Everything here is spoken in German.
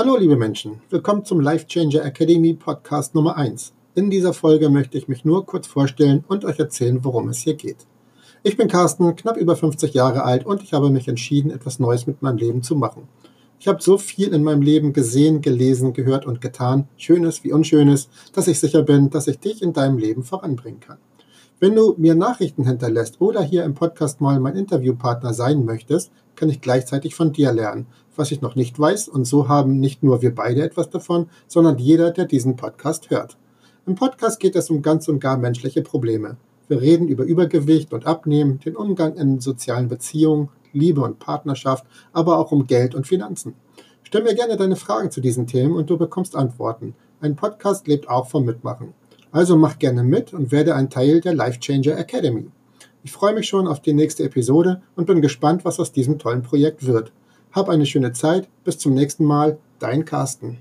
Hallo liebe Menschen, willkommen zum Life Changer Academy Podcast Nummer 1. In dieser Folge möchte ich mich nur kurz vorstellen und euch erzählen, worum es hier geht. Ich bin Carsten, knapp über 50 Jahre alt und ich habe mich entschieden, etwas Neues mit meinem Leben zu machen. Ich habe so viel in meinem Leben gesehen, gelesen, gehört und getan, Schönes wie Unschönes, dass ich sicher bin, dass ich dich in deinem Leben voranbringen kann. Wenn du mir Nachrichten hinterlässt oder hier im Podcast mal mein Interviewpartner sein möchtest, kann ich gleichzeitig von dir lernen, was ich noch nicht weiß, und so haben nicht nur wir beide etwas davon, sondern jeder, der diesen Podcast hört. Im Podcast geht es um ganz und gar menschliche Probleme. Wir reden über Übergewicht und Abnehmen, den Umgang in sozialen Beziehungen, Liebe und Partnerschaft, aber auch um Geld und Finanzen. Stell mir gerne deine Fragen zu diesen Themen und du bekommst Antworten. Ein Podcast lebt auch vom Mitmachen. Also mach gerne mit und werde ein Teil der Life Changer Academy. Ich freue mich schon auf die nächste Episode und bin gespannt, was aus diesem tollen Projekt wird. Hab eine schöne Zeit. Bis zum nächsten Mal. Dein Carsten.